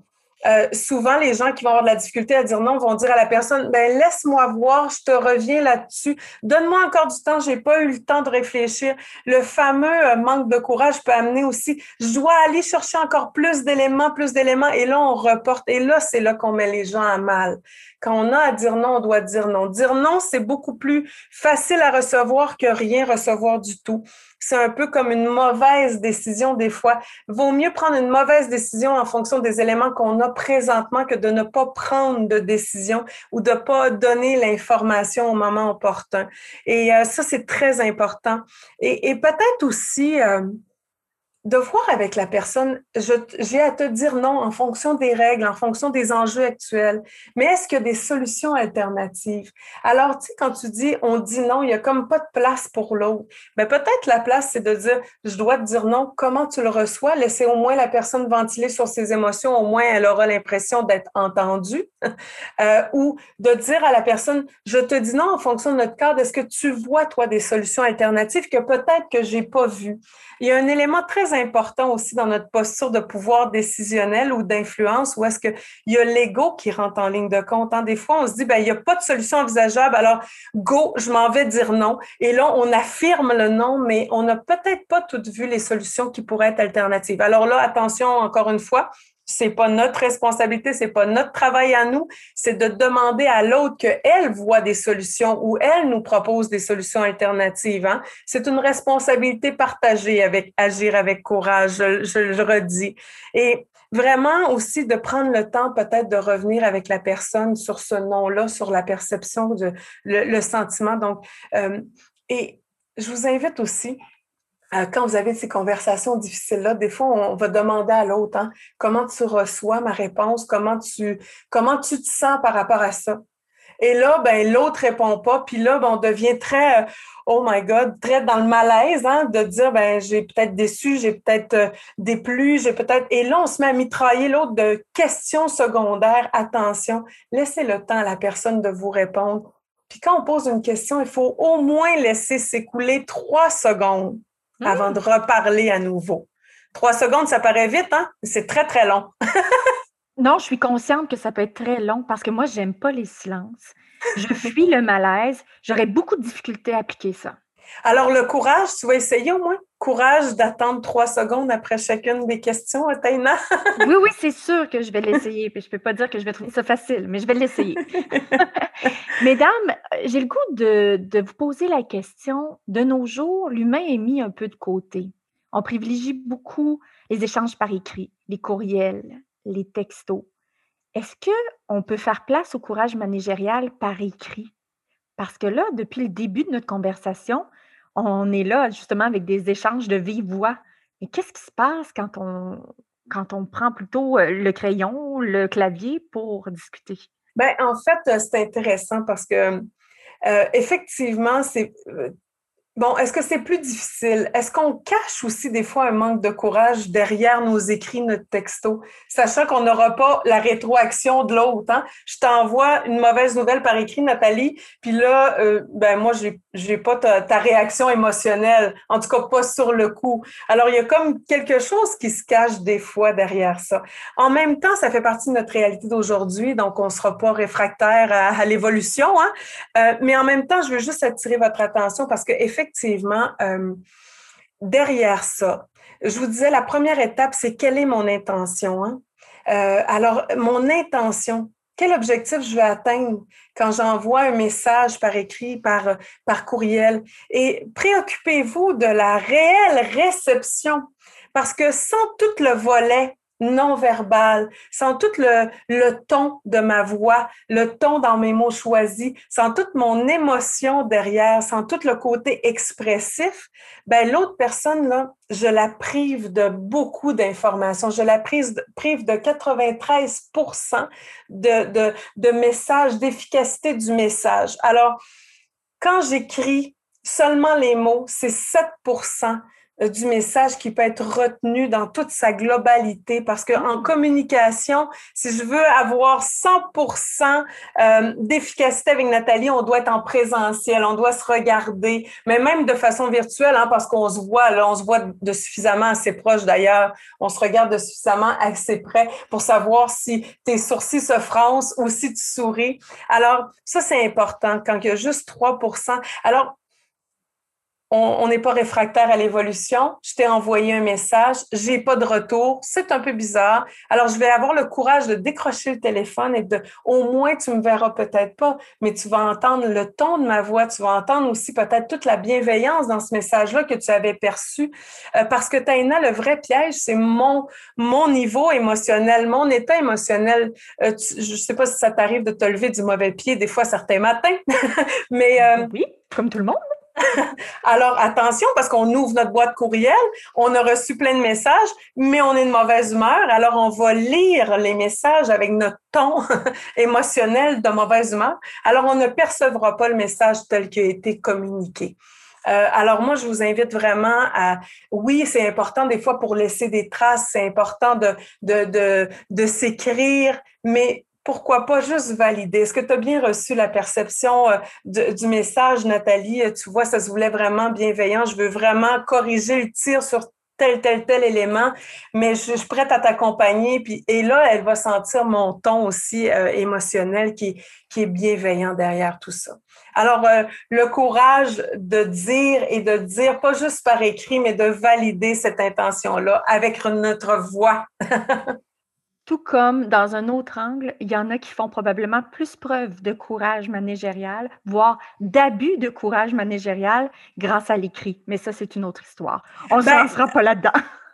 Euh, souvent, les gens qui vont avoir de la difficulté à dire non vont dire à la personne, ben laisse-moi voir, je te reviens là-dessus. Donne-moi encore du temps, j'ai pas eu le temps de réfléchir. Le fameux euh, manque de courage peut amener aussi, je dois aller chercher encore plus d'éléments, plus d'éléments, et là on reporte. Et là, c'est là qu'on met les gens à mal. Quand on a à dire non, on doit dire non. Dire non, c'est beaucoup plus facile à recevoir que rien recevoir du tout. C'est un peu comme une mauvaise décision des fois. Vaut mieux prendre une mauvaise décision en fonction des éléments qu'on a présentement que de ne pas prendre de décision ou de pas donner l'information au moment opportun. Et euh, ça, c'est très important. Et, et peut-être aussi, euh, de voir avec la personne, j'ai à te dire non en fonction des règles, en fonction des enjeux actuels, mais est-ce qu'il y a des solutions alternatives? Alors, tu sais, quand tu dis on dit non, il n'y a comme pas de place pour l'autre, mais ben, peut-être la place, c'est de dire je dois te dire non, comment tu le reçois? Laisser au moins la personne ventiler sur ses émotions, au moins elle aura l'impression d'être entendue, euh, ou de dire à la personne je te dis non en fonction de notre cadre, est-ce que tu vois, toi, des solutions alternatives que peut-être que j'ai pas vues? Il y a un élément très important aussi dans notre posture de pouvoir décisionnel ou d'influence où est-ce qu'il y a l'ego qui rentre en ligne de compte. Hein? Des fois, on se dit, ben, il n'y a pas de solution envisageable, alors go, je m'en vais dire non. Et là, on affirme le non, mais on n'a peut-être pas toutes vu les solutions qui pourraient être alternatives. Alors là, attention, encore une fois, c'est pas notre responsabilité, c'est pas notre travail à nous, c'est de demander à l'autre qu'elle voit des solutions ou elle nous propose des solutions alternatives. Hein. C'est une responsabilité partagée avec agir avec courage, je, le redis. Et vraiment aussi de prendre le temps peut-être de revenir avec la personne sur ce nom-là, sur la perception, de, le, sentiment. Donc, euh, et je vous invite aussi quand vous avez ces conversations difficiles-là, des fois, on va demander à l'autre hein, comment tu reçois ma réponse, comment tu, comment tu te sens par rapport à ça? Et là, ben, l'autre répond pas, puis là, ben, on devient très, euh, oh my God, très dans le malaise, hein, de dire, ben, j'ai peut-être déçu, j'ai peut-être euh, déplu, j'ai peut-être. Et là, on se met à mitrailler l'autre de questions secondaires. Attention, laissez le temps à la personne de vous répondre. Puis quand on pose une question, il faut au moins laisser s'écouler trois secondes avant de reparler à nouveau. Trois secondes, ça paraît vite, hein? C'est très, très long. non, je suis consciente que ça peut être très long parce que moi, j'aime pas les silences. Je fuis le malaise. J'aurais beaucoup de difficultés à appliquer ça. Alors, le courage, tu vas essayer au moins? Courage d'attendre trois secondes après chacune des questions, Athéna? oui, oui, c'est sûr que je vais l'essayer. Puis je ne peux pas dire que je vais trouver ça facile, mais je vais l'essayer. Mesdames, j'ai le goût de, de, vous poser la question. De nos jours, l'humain est mis un peu de côté. On privilégie beaucoup les échanges par écrit, les courriels, les textos. Est-ce qu'on peut faire place au courage managérial par écrit? Parce que là, depuis le début de notre conversation, on est là justement avec des échanges de vive voix. Mais qu'est-ce qui se passe quand on, quand on prend plutôt euh, le crayon, le clavier pour discuter? Bien, en fait, euh, c'est intéressant parce que euh, effectivement, c'est Bon, est-ce que c'est plus difficile? Est-ce qu'on cache aussi des fois un manque de courage derrière nos écrits, notre texto, sachant qu'on n'aura pas la rétroaction de l'autre? Hein? Je t'envoie une mauvaise nouvelle par écrit, Nathalie, puis là, euh, ben moi, j'ai, j'ai pas ta, ta, réaction émotionnelle, en tout cas pas sur le coup. Alors, il y a comme quelque chose qui se cache des fois derrière ça. En même temps, ça fait partie de notre réalité d'aujourd'hui, donc on ne sera pas réfractaire à, l'évolution. Hein? Euh, mais en même temps, je veux juste attirer votre attention parce que effectivement, euh, derrière ça, je vous disais, la première étape, c'est quelle est mon intention. Hein? Euh, alors, mon intention, quel objectif je veux atteindre quand j'envoie un message par écrit, par, par courriel? Et préoccupez-vous de la réelle réception, parce que sans tout le volet non verbal, sans tout le, ton de ma voix, le ton dans mes mots choisis, sans toute mon émotion derrière, sans tout le côté expressif, ben l'autre personne là, je la prive de beaucoup d'informations, je la prive, de 93% de, de, de messages, d'efficacité du message. Alors, quand j'écris seulement les mots, c'est 7% euh, du message qui peut être retenu dans toute sa globalité parce qu'en mm. communication, si je veux avoir 100% euh, d'efficacité avec Nathalie, on doit être en présentiel, on doit se regarder, mais même de façon virtuelle, hein, parce qu'on se voit, là, on se voit de suffisamment assez proche d'ailleurs, on se regarde de suffisamment assez près pour savoir si tes sourcils se froncent ou si tu souris. Alors, ça, c'est important quand il y a juste 3%. Alors, on n'est pas réfractaire à l'évolution. Je t'ai envoyé un message, j'ai pas de retour, c'est un peu bizarre. Alors, je vais avoir le courage de décrocher le téléphone et de, au moins, tu me verras peut-être pas, mais tu vas entendre le ton de ma voix, tu vas entendre aussi peut-être toute la bienveillance dans ce message-là que tu avais perçu. Euh, parce que Taina, le vrai piège, c'est mon, mon niveau émotionnel, mon état émotionnel. Euh, je sais pas si ça t'arrive de te lever du mauvais pied des fois certains matins, mais... Euh, oui, comme tout le monde. Alors, attention, parce qu'on ouvre notre boîte courriel, on a reçu plein de messages, mais on est de mauvaise humeur. Alors, on va lire les messages avec notre ton émotionnel de mauvaise humeur. Alors, on ne percevra pas le message tel qu'il a été communiqué. Euh, alors moi, je vous invite vraiment à, oui, c'est important des fois pour laisser des traces, c'est important de, s'écrire, mais pourquoi pas juste valider? Est-ce que tu as bien reçu la perception euh, du message, Nathalie? Euh, tu vois, ça se voulait vraiment bienveillant. Je veux vraiment corriger le tir sur tel, tel, tel élément, mais je, suis prête à t'accompagner. Et là, elle va sentir mon ton aussi euh, émotionnel qui, qui est bienveillant derrière tout ça. Alors, le courage de dire et de dire, pas juste par écrit, mais de valider cette intention-là avec notre voix. Tout comme dans un autre angle, il y en a qui font probablement plus preuve de courage managérial, voire d'abus de courage managérial grâce à l'écrit. Mais ça, c'est une autre histoire. On ne ben, sera pas là-dedans.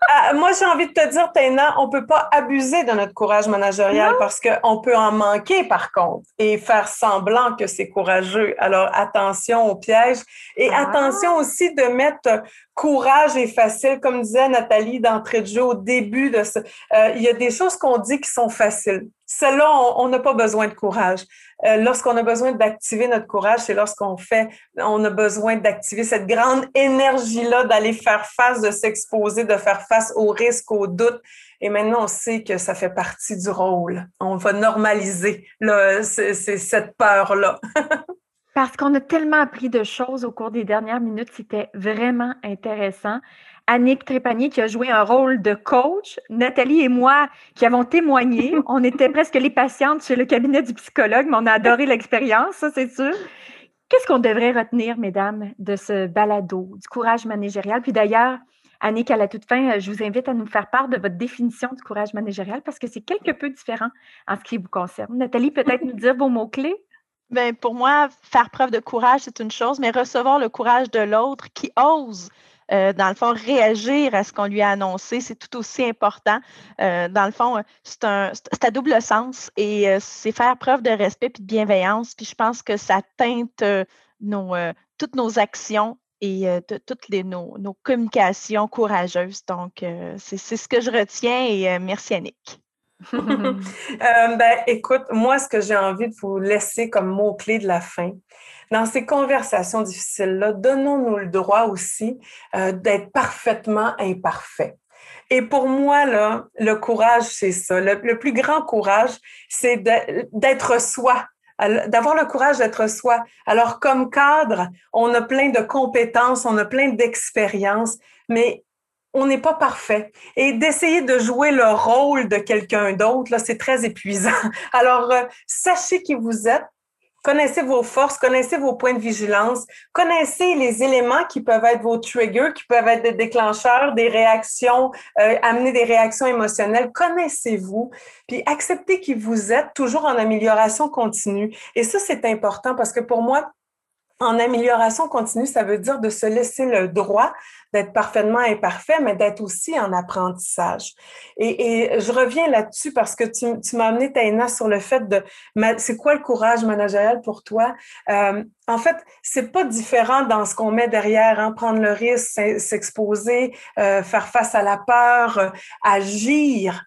Ah, moi, j'ai envie de te dire, Taina, on peut pas abuser de notre courage managérial parce qu'on peut en manquer, par contre, et faire semblant que c'est courageux. Alors, attention au piège et ah. attention aussi de mettre courage et facile, comme disait Nathalie d'entrée de jeu au début de ce. Euh, il y a des choses qu'on dit qui sont faciles. Celles-là, on n'a pas besoin de courage. Euh, lorsqu'on a besoin d'activer notre courage, c'est lorsqu'on fait, on a besoin d'activer cette grande énergie-là, d'aller faire face, de s'exposer, de faire face aux risques, aux doutes. Et maintenant, on sait que ça fait partie du rôle. On va normaliser là, c'est, cette peur-là. Parce qu'on a tellement appris de choses au cours des dernières minutes, c'était vraiment intéressant. Annick Trépanier qui a joué un rôle de coach, Nathalie et moi qui avons témoigné. On était presque les patientes chez le cabinet du psychologue, mais on a adoré l'expérience, ça c'est sûr. Qu'est-ce qu'on devrait retenir, mesdames, de ce balado, du courage managérial? Puis d'ailleurs, Annick, à la toute fin, je vous invite à nous faire part de votre définition du courage managérial parce que c'est quelque peu différent en ce qui vous concerne. Nathalie, peut-être nous dire vos mots-clés? Bien, pour moi, faire preuve de courage, c'est une chose, mais recevoir le courage de l'autre qui ose euh, dans le fond, réagir à ce qu'on lui a annoncé, c'est tout aussi important. Euh, dans le fond, c'est à double sens et euh, c'est faire preuve de respect et de bienveillance. Puis je pense que ça teinte nos, toutes nos actions et toutes les, nos, nos, communications courageuses. Donc, c'est ce que je retiens et merci Annick. ben, écoute, moi, ce que j'ai envie de vous laisser comme mot-clé de la fin, dans ces conversations difficiles-là, donnons-nous le droit aussi euh, d'être parfaitement imparfait. Et pour moi, là, le courage, c'est ça. Le, plus grand courage, c'est d'être soi, d'avoir le courage d'être soi. Alors, comme cadre, on a plein de compétences, on a plein d'expériences, mais on n'est pas parfait. Et d'essayer de jouer le rôle de quelqu'un d'autre, là, c'est très épuisant. Alors, euh, sachez qui vous êtes, Connaissez vos forces, connaissez vos points de vigilance, connaissez les éléments qui peuvent être vos triggers, qui peuvent être des déclencheurs, des réactions, euh, amener des réactions émotionnelles. Connaissez-vous, puis acceptez qui vous êtes, toujours en amélioration continue. Et ça, c'est important parce que pour moi, en amélioration continue, ça veut dire de se laisser le droit d'être parfaitement imparfait, mais d'être aussi en apprentissage. Et, je reviens là-dessus parce que tu, m'as amené, Taina, sur le fait de c'est quoi le courage managérial pour toi? Euh, en fait, c'est pas différent dans ce qu'on met derrière, hein, prendre le risque, s'exposer, euh, faire face à la peur, euh, agir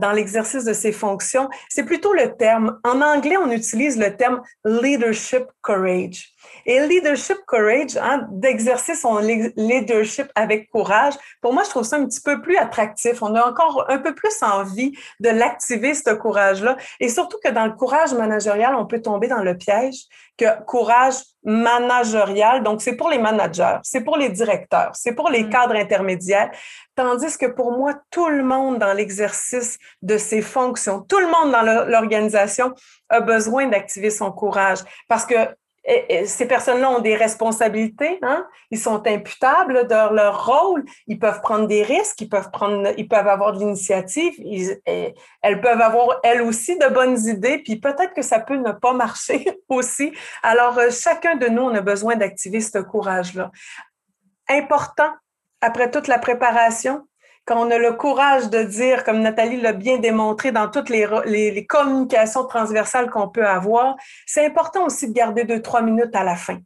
dans l'exercice de ses fonctions. C'est plutôt le terme. En anglais, on utilise le terme leadership courage. Et leadership courage, hein, d'exercer son leadership avec courage, pour moi, je trouve ça un petit peu plus attractif. On a encore un peu plus envie de l'activer, ce courage-là. Et surtout que dans le courage managérial, on peut tomber dans le piège que courage managérial, donc c'est pour les managers, c'est pour les directeurs, c'est pour les mm. cadres intermédiaires, tandis que pour moi, tout le monde dans l'exercice de ses fonctions, tout le monde dans l'organisation a besoin d'activer son courage parce que ces personnes-là ont des responsabilités, hein? ils sont imputables de leur rôle, ils peuvent prendre des risques, ils peuvent, prendre, ils peuvent avoir de l'initiative, elles peuvent avoir elles aussi de bonnes idées, puis peut-être que ça peut ne pas marcher aussi. Alors, euh, chacun de nous, on a besoin d'activer ce courage-là. Important, après toute la préparation, quand on a le courage de dire, comme Nathalie l'a bien démontré dans toutes les, communications transversales qu'on peut avoir, c'est important aussi de garder deux, trois minutes à la fin.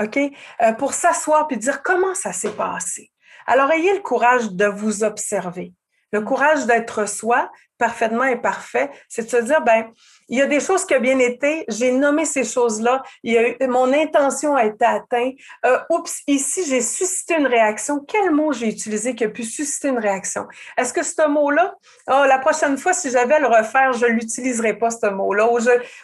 OK? Euh, pour s'asseoir puis dire comment ça s'est passé. Alors, ayez le courage de vous observer. Le courage d'être soi, parfaitement imparfait, c'est de se dire, ben, il y a des choses qui ont bien été, j'ai nommé ces choses-là, il y a eu, mon intention a été atteinte. Euh, oups, ici, j'ai suscité une réaction. Quel mot j'ai utilisé qui a pu susciter une réaction? Est-ce que ce mot-là, oh, la prochaine fois, si j'avais à le refaire, je ne l'utiliserais pas, ce mot-là, ou,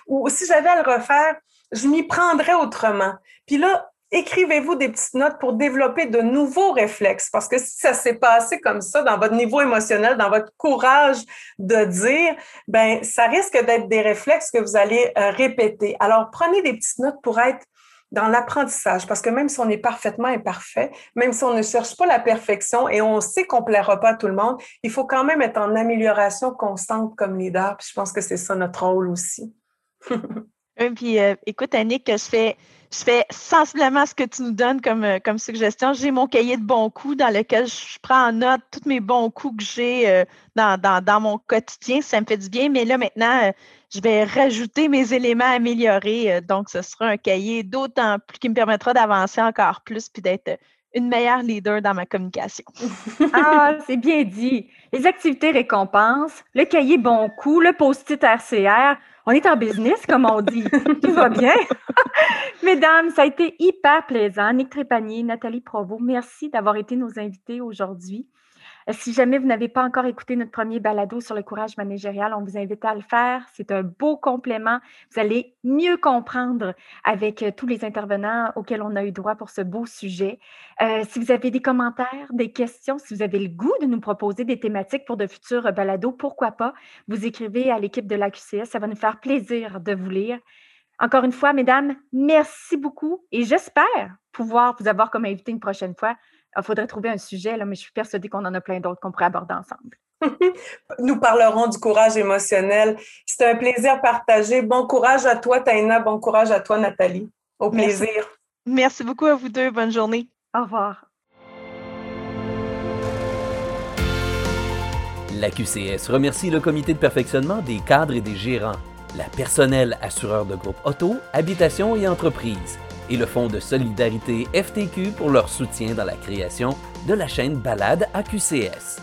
ou si j'avais à le refaire, je m'y prendrais autrement. Puis là, écrivez-vous des petites notes pour développer de nouveaux réflexes. Parce que si ça s'est passé comme ça dans votre niveau émotionnel, dans votre courage de dire, ben, ça risque d'être des réflexes que vous allez euh, répéter. Alors, prenez des petites notes pour être dans l'apprentissage, parce que même si on est parfaitement imparfait, même si on ne cherche pas la perfection et on sait qu'on ne plaira pas à tout le monde, il faut quand même être en amélioration constante comme leader. Puis je pense que c'est ça notre rôle aussi. puis euh, écoute, Annick, je fais je fais sensiblement ce que tu nous donnes comme, euh, comme suggestion. J'ai mon cahier de bons coups dans lequel je prends en note tous mes bons coups que j'ai euh, dans, mon quotidien. Ça me fait du bien. Mais là, maintenant, euh, je vais rajouter mes éléments améliorés. donc, ce sera un cahier d'autant plus qui me permettra d'avancer encore plus puis d'être une meilleure leader dans ma communication. ah, c'est bien dit. Les activités récompenses, le cahier bon coup, le post-it RCR. On est en business, comme on dit. Tout va bien. Mesdames, ça a été hyper plaisant. Nick Trépanier, Nathalie Provo, merci d'avoir été nos invités aujourd'hui. Euh, si jamais vous n'avez pas encore écouté notre premier balado sur le courage managérial, on vous invite à le faire. C'est un beau complément. Vous allez mieux comprendre avec euh, tous les intervenants auxquels on a eu droit pour ce beau sujet. Euh, si vous avez des commentaires, des questions, si vous avez le goût de nous proposer des thématiques pour de futurs balados, pourquoi pas, vous écrivez à l'équipe de la QCS. Ça va nous faire plaisir de vous lire. Encore une fois, mesdames, merci beaucoup et j'espère pouvoir vous avoir comme invité une prochaine fois il faudrait trouver un sujet, là, mais je suis persuadée qu'on en a plein d'autres qu'on pourrait aborder ensemble. Nous parlerons du courage émotionnel. C'est un plaisir partagé. Bon courage à toi, Taina. Bon courage à toi, Nathalie. Au plaisir. Merci, beaucoup à vous deux. Bonne journée. Au revoir. La QCS remercie le comité de perfectionnement des cadres et des gérants, la personnel assureur de groupe auto, habitation et entreprise et le Fonds de solidarité FTQ pour leur soutien dans la création de la chaîne Balade AQCS.